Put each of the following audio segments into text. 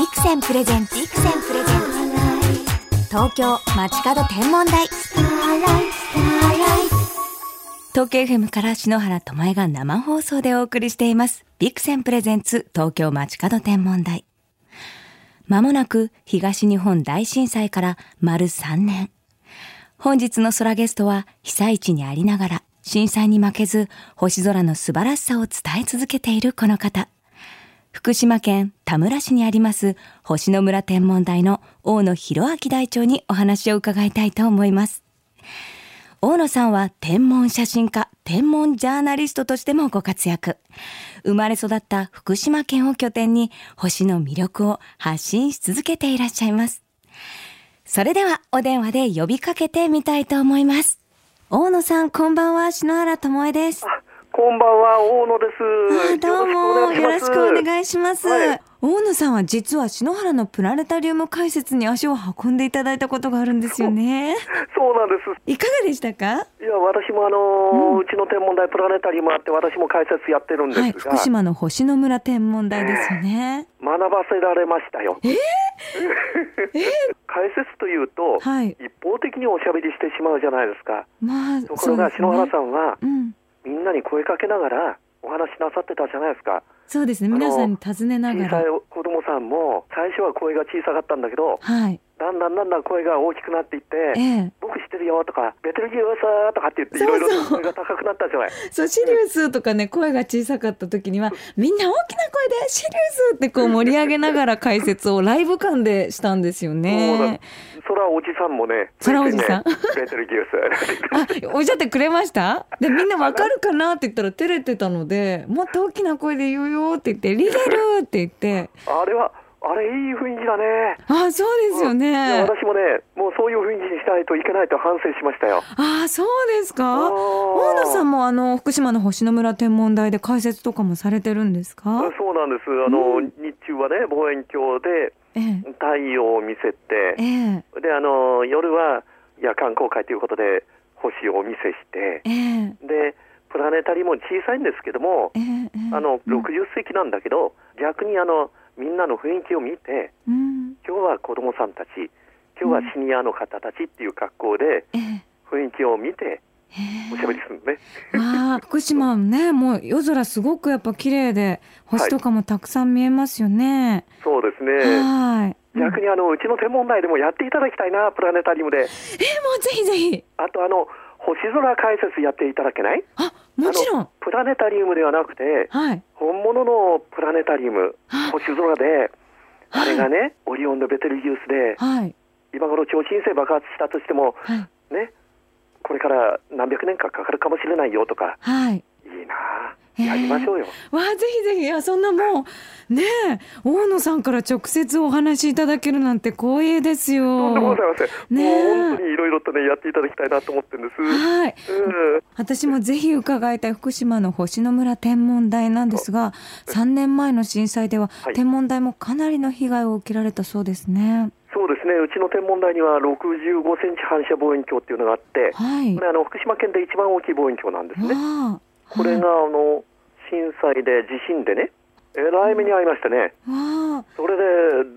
ビクセンプレゼンツビクセンプレゼンツ。東京街角天文台。東京 FM から篠原智恵が生放送でお送りしています。ビクセンプレゼンツ東京街角天文台。まもなく東日本大震災から丸3年。本日の空ゲストは被災地にありながら震災に負けず星空の素晴らしさを伝え続けているこの方。福島県田村市にあります星野村天文台の大野博明台長にお話を伺いたいと思います。大野さんは天文写真家、天文ジャーナリストとしてもご活躍。生まれ育った福島県を拠点に星の魅力を発信し続けていらっしゃいます。それではお電話で呼びかけてみたいと思います。大野さん、こんばんは、篠原智恵です。こんばんは、大野です。どうも、よろしくお願いします。はい、大野さんは実は篠原のプラネタリウム解説に足を運んでいただいたことがあるんですよね。そうなんです。いかがでしたか？いや、私もあのーうちの天文台プラネタリウムあって、私も解説やってるんですが、はい、福島の星野村天文台ですよね。学ばせられましたよ。解説というと、はい、一方的におしゃべりしてしまうじゃないですか。まあ、ところが、篠原さんは、うんみんなに声かけながらお話しなさってたじゃないですか。そうですね。皆さんに尋ねながら。小さい子供さんも最初は声が小さかったんだけど、はい、だんだんだんだん声が大きくなっていって、ええ、僕知ってるよとか、ベテルギウスとかって言って、いろいろ声が高くなったじゃない。そう、シリウスとかね、声が小さかった時には、みんな大きな声でシリウスってこう盛り上げながら解説をライブ感でしたんですよね。そらおじさんもね、そらおじさん。ベテルギウス。あ、おっしゃってくれました？で、みんなわかるかなって言ったら照れてたので、もっと大きな声で言うよって言って、リゲルって言って。あれは、あれいい雰囲気だね。あそうですよね、うん、私もね、もうそういう雰囲気にしないといけないと反省しましたよ。あそうですか？大野さんもあの福島の星野村天文台で解説とかもされてるんですか？そうなんです。あの、うん、日中はね望遠鏡で太陽を見せて、ええ、であの夜は夜間公開ということで星をお見せして、え、で。プラネタリーも小さいんですけども、あの60席なんだけど、逆にあのみんなの雰囲気を見て、うん、今日は子どもさんたち今日はシニアの方たちっていう格好で、雰囲気を見ておしゃべりするね。あ 福島ねもう夜空すごくやっぱ綺麗で星とかもたくさん見えますよね。はい、そうですね。はい。逆にあのうちの天文台でもやっていただきたいなプラネタリウムで。えもうぜひぜひ。あとあの星空解説やっていただけない？あもちろん。プラネタリウムではなくて、はい、本物のプラネタリウム星空で、あれがね、オリオンのベテルギウスで、はい、今頃超新星爆発したとしても、ねこれから何百年かかかるかもしれないよとか、はい、いいなやりましょうよ。わあぜひぜひいやそんなもうね大野さんから直接お話しいただけるなんて光栄ですよ。とんでもございません。ね本当にいろいろとねやっていただきたいなと思ってるんです。はい。うん、私もぜひ伺いたい福島の星野村天文台なんですが、3年前の震災では、はい、天文台もかなりの被害を受けられたそうですね。そうですね、うちの天文台には65センチ反射望遠鏡っていうのがあって、はい、あの福島県で一番大きい望遠鏡なんですね。これがあの震災で地震でねえらい目に遭いましてね、それで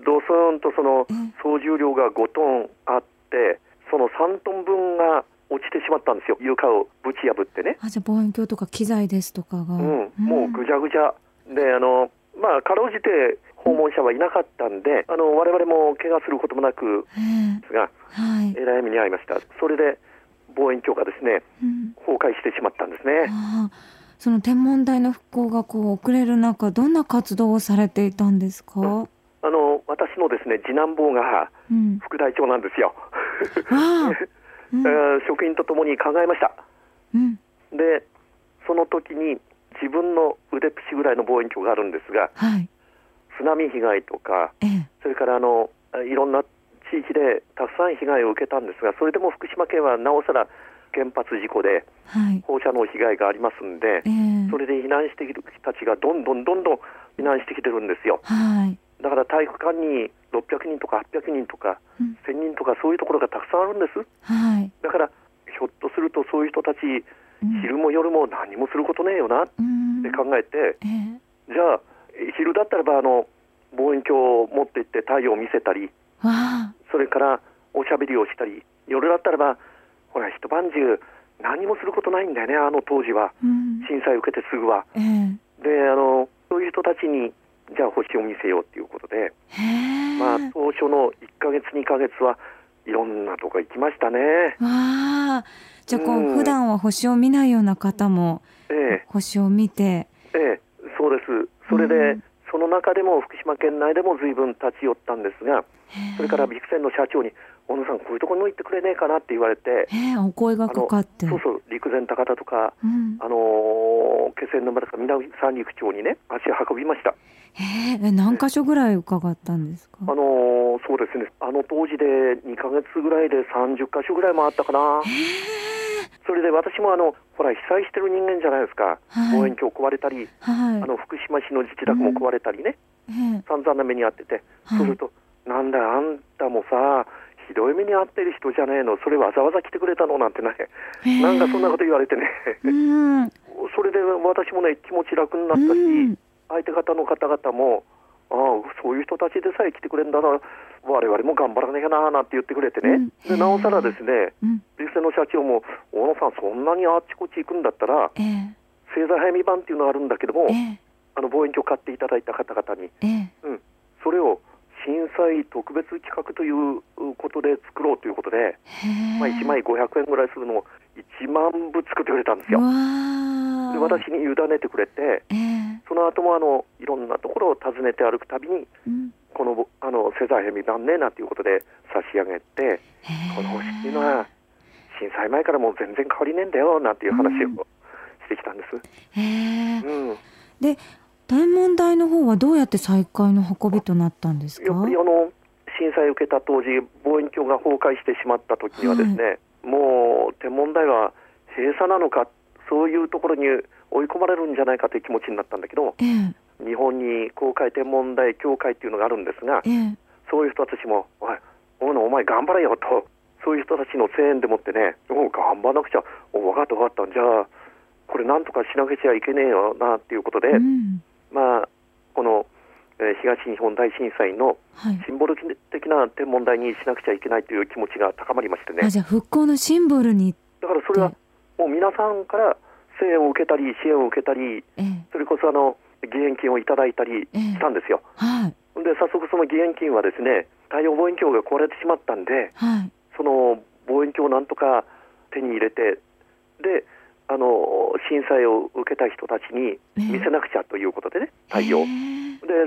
ドスンとその総重量が5トンあってその3トン分が落ちてしまったんですよ。床をぶち破ってね。あじゃあ望遠鏡とか機材ですとかが、うん、もうぐちゃぐちゃであのまあかろうじて訪問者はいなかったんで、あの我々も怪我することもなくですが、はい、えらい目に遭いました。それで望遠鏡がですね、うん、崩壊してしまったんですね。その天文台の復興がこう遅れる中どんな活動をされていたんですか、うん、あの私のですね次男坊が副大長なんですよ。うん、職員とともに考えました。うん、でその時に自分の腕っぷしぐらいの望遠鏡があるんですが、はい、津波被害とか、ええ、それからあのいろんな地域でたくさん被害を受けたんですがそれでも福島県はなおさら原発事故で放射能被害がありますんで、はいそれで避難している人たちがどんどんどんどん避難してきてるんですよ。はい、だから体育館に600人とか800人とか、うん、1000人とかそういうところがたくさんあるんです。はい、だからひょっとするとそういう人たち、うん、昼も夜も何もすることねえよなって考えて、うんえ。ー、じゃあ昼だったらばあの望遠鏡を持っって行って太陽を見せたりそれからおしゃべりをしたり夜だったらばほら一晩中何もすることないんだよねあの当時は、うん、震災を受けてすぐは。えー、であのそういう人たちにじゃあ星を見せようっていうことで、まあ、当初の1か月2か月はいろんなとこ行きましたね。あ。じゃあこう、うん、普段は星を見ないような方も、ええ、星を見て、ええ、そうです。それで、うん、その中でも福島県内でも随分立ち寄ったんですがそれからビクセンの社長に小野さん、こういうところに行ってくれねえかなって言われて、お声がかかって。そうそう、陸前高田とか、うん、あの気仙沼とか南三陸町にね、足を運びました。え何箇所ぐらい伺ったんですか、あのそうですね、あの当時で2か月ぐらいで30箇所ぐらい回ったかな。それで私もあのほら被災してる人間じゃないですか、はい、望遠鏡壊れたり、はい、あの福島市の自治宅も壊れたりね、うん、散々な目に遭ってて、はい、そうすると、なんだ、あんたもさ、ひどい目に遭ってる人じゃねえの、それわざわざ来てくれたの？なんてね、なんかそんなこと言われてね、それで私もね、気持ち楽になったし、相手方の方々も、ああ、そういう人たちでさえ来てくれるんだな、我々も頑張らなきゃななんて言ってくれてね、でなおさらですね、ビスの社長も、大野さん、そんなにあっちこっち行くんだったら、製材早見版っていうのがあるんだけども、あの望遠鏡買っていただいた方々に、うん、それを震災特別企画ということで作ろうということで、まあ、1枚500円ぐらいするのを1万部作ってくれたんですよ。で私に委ねてくれて、その後もあのいろんなところを訪ねて歩くたびに、うん、このあのセザーヘミ晩ねなんていうことで差し上げて、この星っていうのは震災前からもう全然変わりねえんだよなんていう話をしてきたんです。うん、で天文台の方はどうやって再開の運びとなったんですか？あの震災を受けた当時望遠鏡が崩壊してしまった時にはですね、はい、もう天文台は閉鎖なのかそういうところに追い込まれるんじゃないかという気持ちになったんだけど、ええ、日本に公開天文台協会っていうのがあるんですが、え、そういう人たちも「おいおお前頑張れよ」とそういう人たちの声援でもってね「お頑張らなくちゃお分かった分かった。じゃあこれなんとかしなくちゃいけねえよな」っていうことで、うんまあ、この、えー、東日本大震災のシンボル的な天文台にしなくちゃいけないという気持ちが高まりましてね。じゃあ復興のシンボルにだからそれはもう皆さんから声援を受けたり支援を受けたり、ええ、それこそあの義援金をいただいたりしたんですよ。え、はい、で早速その義援金はですね太陽望遠鏡が壊れてしまったんで、はい、その望遠鏡をなんとか手に入れてであの震災を受けた人たちに見せなくちゃということでね、太陽、で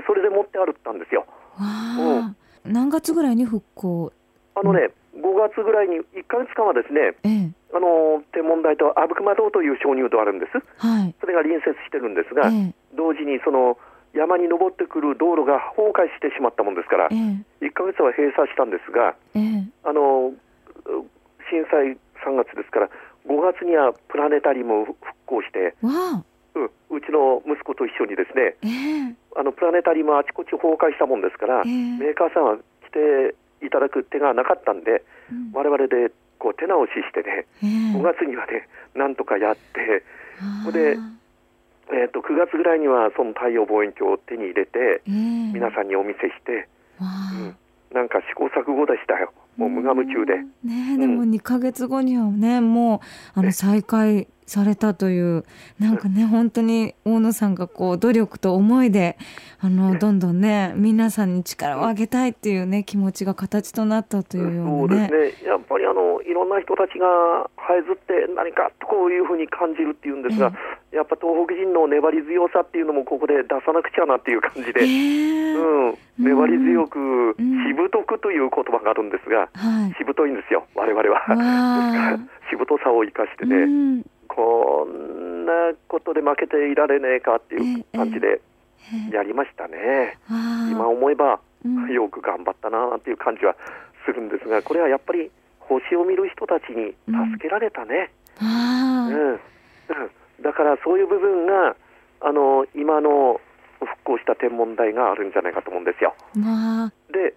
それで持って歩ったんですよ。うん、何月ぐらいに復興？あのね、5月ぐらいに1か月間はですね、えあの天文台と阿武隈堂という鍾乳洞あるんです、はい、それが隣接してるんですが、え、同時にその山に登ってくる道路が崩壊してしまったもんですから、え1か月は閉鎖したんですが、あの震災3月ですから、5月にはプラネタリウムを復興して、うん、うちの息子と一緒にですね、えー、あのプラネタリウムあちこち崩壊したもんですから、えー、メーカーさんは来ていただく手がなかったんで、うん、我々でこう手直ししてね、えー、5月にはね、なんとかやって、で、えーと、9月ぐらいにはその太陽望遠鏡を手に入れて、皆さんにお見せして、うん、なんか試行錯誤でしたよ。もう無我夢中で。ね、でも2か月後にはね、もうあの再開されたというなんかね本当に大野さんがこう努力と思いであのどんどんね皆さんに力をあげたいっていうね気持ちが形となったというようなね。そうですね。やっぱりあのいろんな人たちが這いずって何かとこういうふうに感じるっていうんですが、やっぱ東北人の粘り強さっていうのもここで出さなくちゃなっていう感じで、えー、うん、粘り強く、しぶとくという言葉があるんですが、しぶといんですよ我々は。ですからしぶとさを生かしてね。こんなことで負けていられねえかっていう感じでやりましたね。今思えば、よく頑張ったなっていう感じはするんですが、これはやっぱり星を見る人たちに助けられたね。うん、うん、だからそういう部分があの今の復興した天文台があるんじゃないかと思うんですよ。で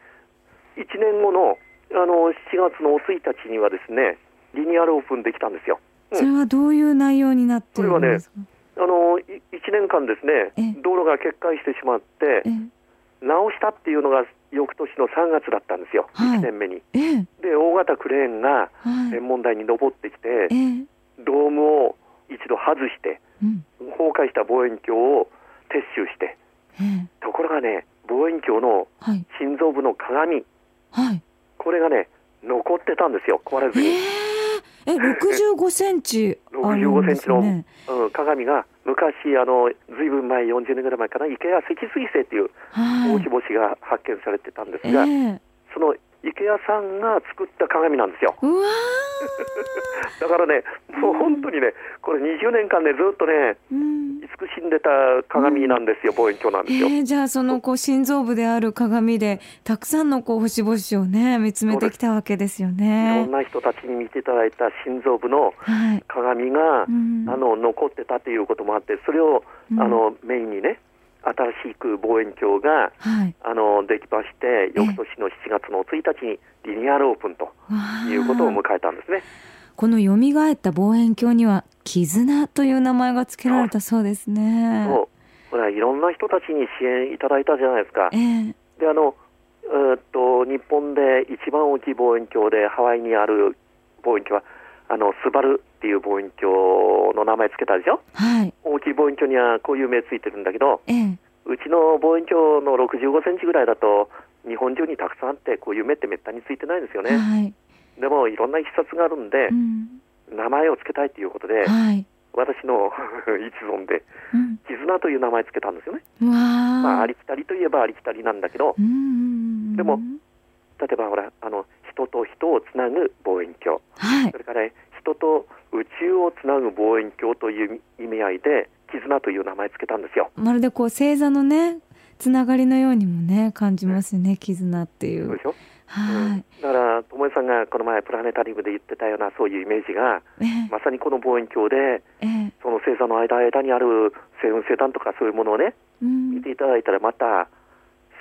1年後のあの7月の1日にはですねリニューアルオープンできたんですよ。それはどういう内容になってるんですか、あの1年間ですね、道路が決壊してしまって、直したっていうのが翌年の3月だったんですよ、はい、1年目に。えー、で大型クレーンが天文台に登ってきて、はい、ドームを一度外して、うん、崩壊した望遠鏡を撤収して、えー、ところがね望遠鏡の心臓部の鏡、はい、これがね残ってたんですよ。壊れずに。えーえ、六十五センチ あるんですね。センチの、うん、鏡が昔あのずいぶん前四十年ぐらい前かな。池谷積水星っていう大規模紙が発見されてたんですが、えー、その池谷さんが作った鏡なんですよ。だからね、もう本当にね、これ20年間ね、ずっとね、うん、慈しんでた鏡なんですよ、うん、望遠鏡なんですよ。えー、じゃあ、そのこう心臓部である鏡で、たくさんのこう星々をね、見つめてきたわけですよね。いろんな人たちに見ていただいた心臓部の鏡が、はいうん、あの残ってたということもあって、それを、あのメインにね、新しく望遠鏡が、はい、あのできまして翌年の7月の1日にリニューアルオープンということを迎えたんですね。この蘇った望遠鏡には絆という名前が付けられたそうですね。そうこれはいろんな人たちに支援いただいたじゃないですか。えー、であのえー、っと日本で一番大きい望遠鏡でハワイにある望遠鏡はあのスバルっていう望遠鏡の名前つけたでしょ、はい、大きい望遠鏡にはこういう目ついてるんだけど、ええ、うちの望遠鏡の65センチぐらいだと日本中にたくさんあってこういう目ってめったについてないんですよね、はい、でもいろんないきさつがあるんで、うん、名前をつけたいということで、はい、私の 一存で、うん、絆という名前つけたんですよね、まあ、ありきたりといえばありきたりなんだけど、でも例えばほらあの人と人をつなぐ望遠鏡、はい、それから、ね、人と宇宙をつなぐ望遠鏡という意味合いで絆という名前つけたんですよ。まるでこう星座のねつながりのようにもね感じますね、絆っていう。そうでしょ？はい、うん、だから友江さんがこの前プラネタリウムで言ってたようなそういうイメージが、えー、まさにこの望遠鏡で、えー、その星座の間間にある星雲星団とかそういうものをね、うん、見ていただいたらまた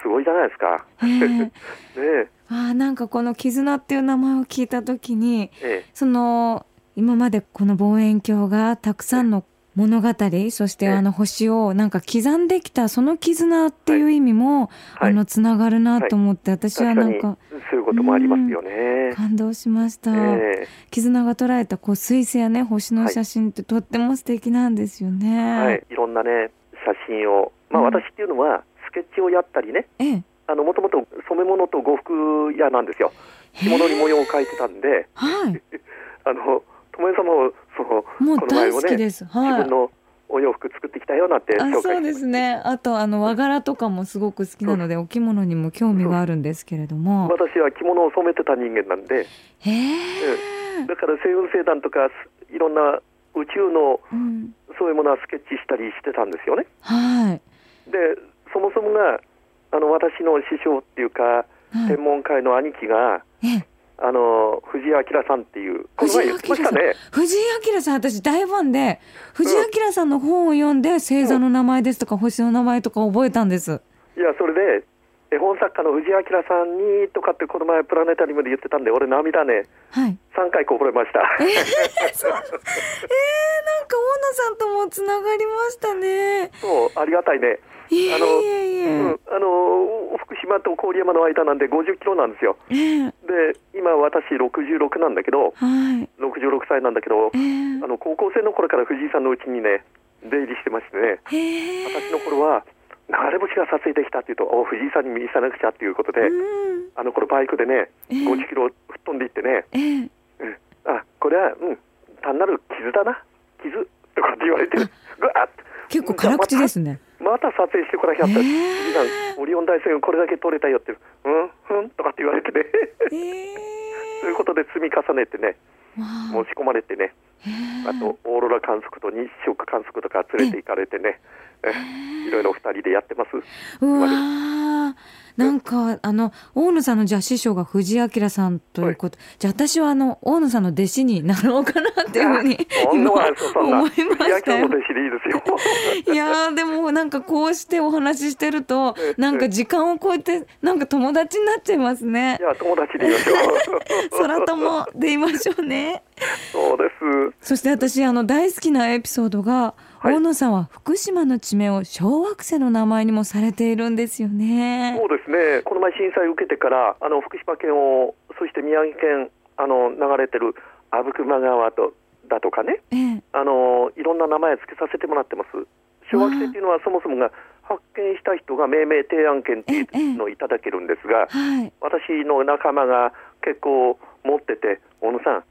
すごいじゃないですか。え ー、ねあなんかこの絆っていう名前を聞いた時に、ええ、その今までこの望遠鏡がたくさんの物語そしてあの星をなんか刻んできたその絆っていう意味も、はい、あのつながるなと思って、私はなんかそういうこともありますよね。感動しました、えー、絆が捉えたこう水星やね星の写真ってとっても素敵なんですよね、はい、いろんなね写真を。まあ、私っていうのはスケッチをやったりね、もともと染め物と呉服屋なんですよ。着物に模様を描いてたんで、はい、あの友江さんもそのもう大好きです、はい、自分のお洋服作ってきたようなってあそうですね。あとあの和柄とかもすごく好きなのでお着物にも興味があるんですけれども。私は着物を染めてた人間なんで。へえ、だから星雲星団とかいろんな宇宙の、うん、そういうものはスケッチしたりしてたんですよね。はい。でそもそもがあの私の師匠っていうか、天文界の兄貴が、あの藤井明さんっていう、この前言ってましたね。藤井明さん、私大ファンで、藤井明さんの本を読んで、星座の名前ですとか、星の名前とか覚えたんです。いや、それで、絵本作家の藤井明さんにとかってこの前プラネタリウムで言ってたんで俺涙ね、はい、3回こぼれました。えー、えー、なんか大野さんともつながりましたね。そうありがたいね。あの、うん、あの福島と郡山の間なんで50キロなんですよ。えー、で今私66なんだけど、はい、66歳なんだけど、えー、あの高校生の頃から藤井さんのうちにね出入りしてましてね、え。ー、私の頃は流れ星が撮影できたっていうとお藤井さんに見せなくちゃっていうことで、あの頃バイクでね、50キロ吹っ飛んでいってね、うん、あこれは、うん、単なる傷だな。傷とかって言われて ぐわっ。結構辛口ですね。また撮影してこなきゃった、え。ー、オリオン大星雲これだけ撮れたよって、うんふんとかって言われてね、え。ー、ということで積み重ねてね、持ち込まれてね、あとオーロラ観測と日食観測とか連れて行かれてね、いろいろ二人でやってます。うわなんかあの大野さんのじゃあ師匠が藤井明さんということ、はい、じゃあ私はあの大野さんの弟子になろうかなっていうふうに 今思いましたよ。いやでもなんかこうしてお話ししてるとなんか時間を超えてなんか友達になっちゃいますね。いや友達でいましょう。空友でいましょうね。そうです。そして私あの大好きなエピソードが、はい、大野さんは福島の地名を小惑星の名前にもされているんですよね。そうですね。この前震災を受けてからあの福島県をそして宮城県あの流れてる阿武隈川とだとかね、ええ、あのいろんな名前を付けさせてもらってます。小惑星っていうのはそもそもが発見した人が命名提案権っていうのをいただけるんですが、はい、私の仲間が結構持ってて、小野さん、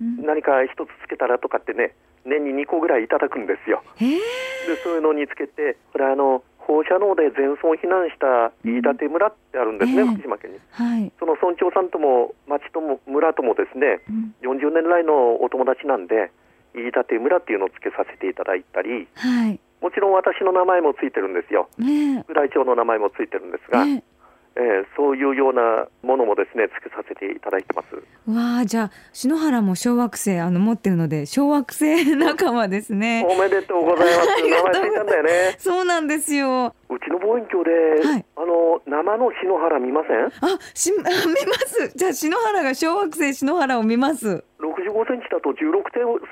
うん、何か一つつけたらとかってね、年に2個ぐらいいただくんですよ。でそういうのにつけて、これあの放射能で全村避難した飯舘村ってあるんですね、うん、福島県に、はい、その村長さんとも町とも村ともですね、うん、40年来のお友達なんで、飯舘村っていうのをつけさせていただいたり、はい、もちろん私の名前もついてるんですよ、ね、浦井町の名前もついてるんですが、ね、えー、そういうようなものもですねつけさせていただいてます。わあじゃあ篠原も小惑星あの持ってるので小惑星仲間ですね。おめでとうございます。名前ついたんだよね。そうなんですよ。うちの望遠鏡で、はい、あの生の篠原見ません？あし見ます。じゃあ篠原が小惑星篠原を見ます。65センチだと16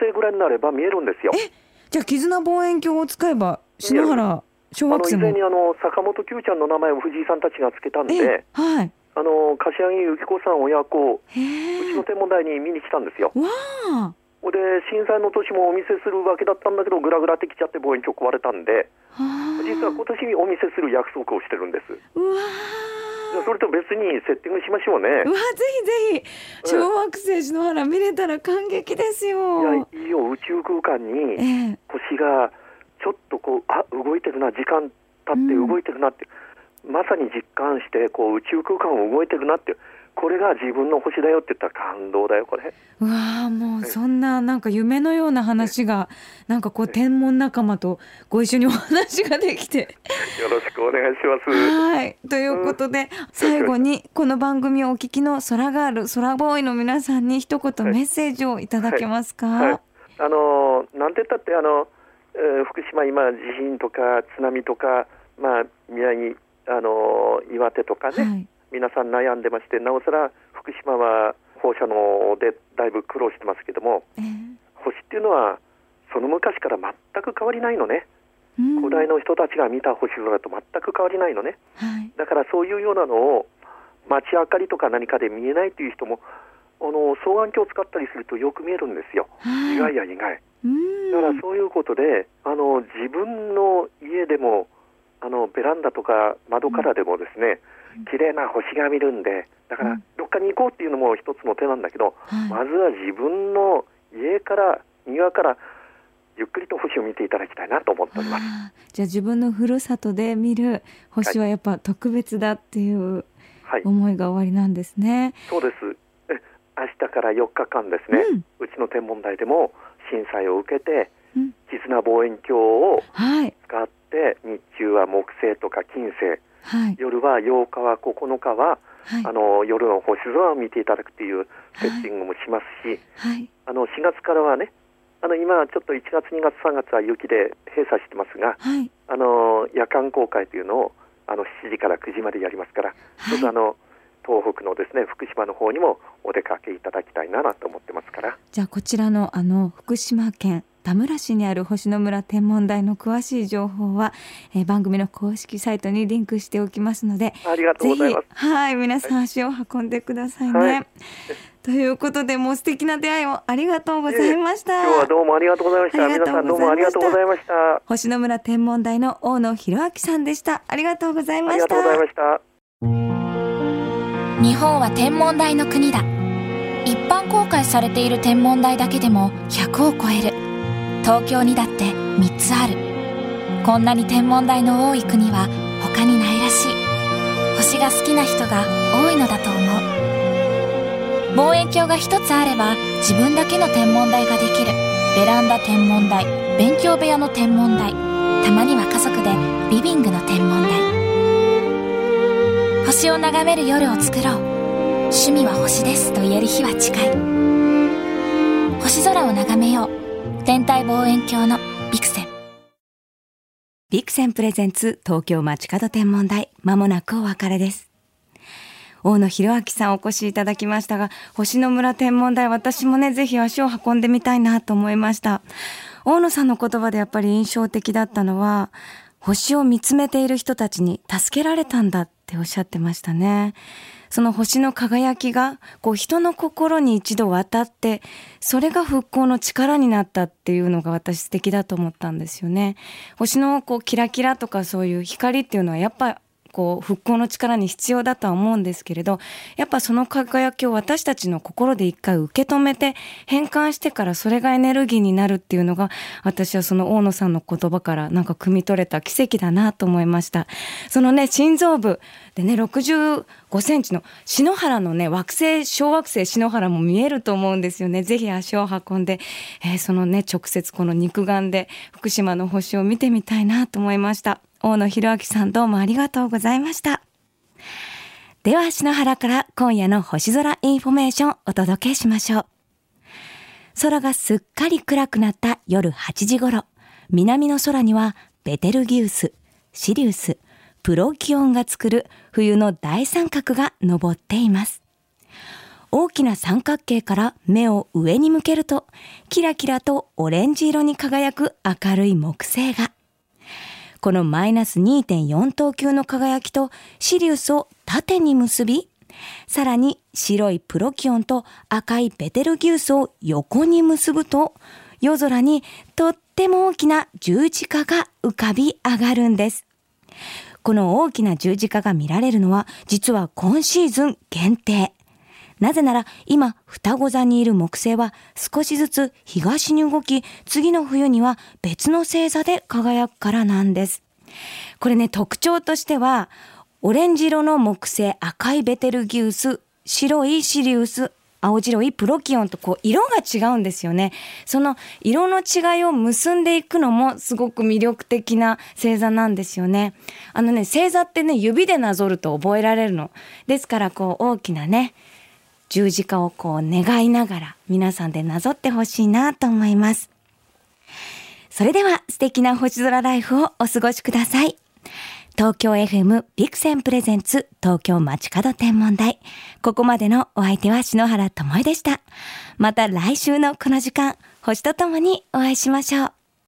星ぐらいになれば見えるんですよ。えじゃあ絆望遠鏡を使えば篠原小学生もあの以前にあの坂本九ちゃんの名前を藤井さんたちがつけたんで、はい、あの柏木由紀子さん親子うちの天文台に見に来たんですよ。わで震災の年もお見せするわけだったんだけどぐらぐらってきちゃって望遠鏡壊れたんで実は今年お見せする約束をしてるんです。うわそれと別にセッティングしましょうね。うわぜひぜひ。小惑星篠原見れたら感激ですよ。いやいいよ。宇宙空間に星が、えちょっとこうあ動いてるな時間経って動いてるなって、うん、まさに実感してこう宇宙空間を動いてるなって。これが自分の星だよって言ったら感動だよこれ。うわもうそんななんか夢のような話がなんかこう天文仲間とご一緒にお話ができて。よろしくお願いします。はい。ということで、うん、最後にこの番組をお聞きの空ガール空ボーイの皆さんに一言メッセージをいただけますか、はい。はい、あのなんて言ったってあのえ福島、今、地震とか津波とか、まあ、宮城、あの岩手とかね、はい、皆さん悩んでまして、なおさら福島は放射能でだいぶ苦労してますけども、えー、星っていうのは、その昔から全く変わりないのね。古代の人たちが見た星空と全く変わりないのね、はい、だからそういうようなのを街明かりとか何かで見えないという人もあの双眼鏡を使ったりするとよく見えるんですよ、はい、意外や意外。だからそういうことであの自分の家でもあのベランダとか窓からでもですね、うん、綺麗な星が見るんでだからどっかに行こうっていうのも一つの手なんだけど、うん、まずは自分の家から庭からゆっくりと星を見ていただきたいなと思っております。じゃあ自分のふるさとで見る星はやっぱ特別だっていう思いが終わりなんですね。はい、そうです。明日から4日間ですね、うん、うちの天文台でも震災を受けて、うん、絆望遠鏡を使って、日中は木星とか金星、はい、夜は8日は9日は、はい、あの夜の星空を見ていただくというセッティングもしますし、はい、あの4月からはねあの今ちょっと1月2月3月は雪で閉鎖してますが、あの夜間公開というのをあの7時から9時までやりますから、ちょっとあの東北のですね福島の方にもお出かけいただきたいなと思ってますから。じゃあこちらのあの福島県田村市にある星野村天文台の詳しい情報は、えー、番組の公式サイトにリンクしておきますのでありがとうございます。はい皆さん足を運んでくださいね、はい、ということでもう素敵な出会いをありがとうございました、今日はどうもありがとうございました。皆さんどうもありがとうございました。星野村天文台の大野博明さんでした。ありがとうございました。ありがとうございました日本は天文台の国だ。一般公開されている天文台だけでも100を超える。東京にだって3つある。こんなに天文台の多い国は他にないらしい。星が好きな人が多いのだと思う。望遠鏡が一つあれば自分だけの天文台ができる。ベランダ天文台勉強部屋の天文台。たまには家族でリビングの天文台。星を眺める夜を作ろう。趣味は星ですと言える日は近い。星空を眺めよう。天体望遠鏡のビクセン。ビクセンプレゼンツ東京街角天文台。まもなくお別れです。大野博明さんお越しいただきましたが、星野村天文台、私もね、ぜひ足を運んでみたいなと思いました。大野さんの言葉でやっぱり印象的だったのは、星を見つめている人たちに助けられたんだっておっしゃってましたね。その星の輝きが、こう人の心に一度渡って、それが復興の力になったっていうのが私素敵だと思ったんですよね。星のこうキラキラとかそういう光っていうのはやっぱこう復興の力に必要だとは思うんですけれどやっぱその輝きを私たちの心で一回受け止めて変換してからそれがエネルギーになるっていうのが私はその大野さんの言葉からなんか汲み取れた奇跡だなと思いました。そのね心臓部でね65センチの篠原のね惑星小惑星篠原も見えると思うんですよね。ぜひ足を運んで、えー、そのね直接この肉眼で福島の星を見てみたいなと思いました。大野裕明さんどうもありがとうございました。では、篠原から今夜の星空インフォメーションお届けしましょう。空がすっかり暗くなった夜8時頃、南の空にはベテルギウス、シリウス、プロキオンが作る冬の大三角が昇っています。大きな三角形から目を上に向けると、キラキラとオレンジ色に輝く明るい木星が。このマイナス2.4等級の輝きとシリウスを縦に結び、さらに白いプロキオンと赤いベテルギウスを横に結ぶと、夜空にとっても大きな十字架が浮かび上がるんです。この大きな十字架が見られるのは実は今シーズン限定。なぜなら今双子座にいる木星は少しずつ東に動き次の冬には別の星座で輝くからなんです。これね特徴としてはオレンジ色の木星赤いベテルギウス白いシリウス青白いプロキオンとこう色が違うんですよね。その色の違いを結んでいくのもすごく魅力的な星座なんですよね。あのね、星座ってね、指でなぞると覚えられるの。ですからこう大きなね、十字架をこう願いながら皆さんでなぞってほしいなと思います。それでは素敵な星空ライフをお過ごしください。東京 FM ビクセンプレゼンツ東京街角天文台。ここまでのお相手は篠原智恵でした。また来週のこの時間、星とともにお会いしましょう。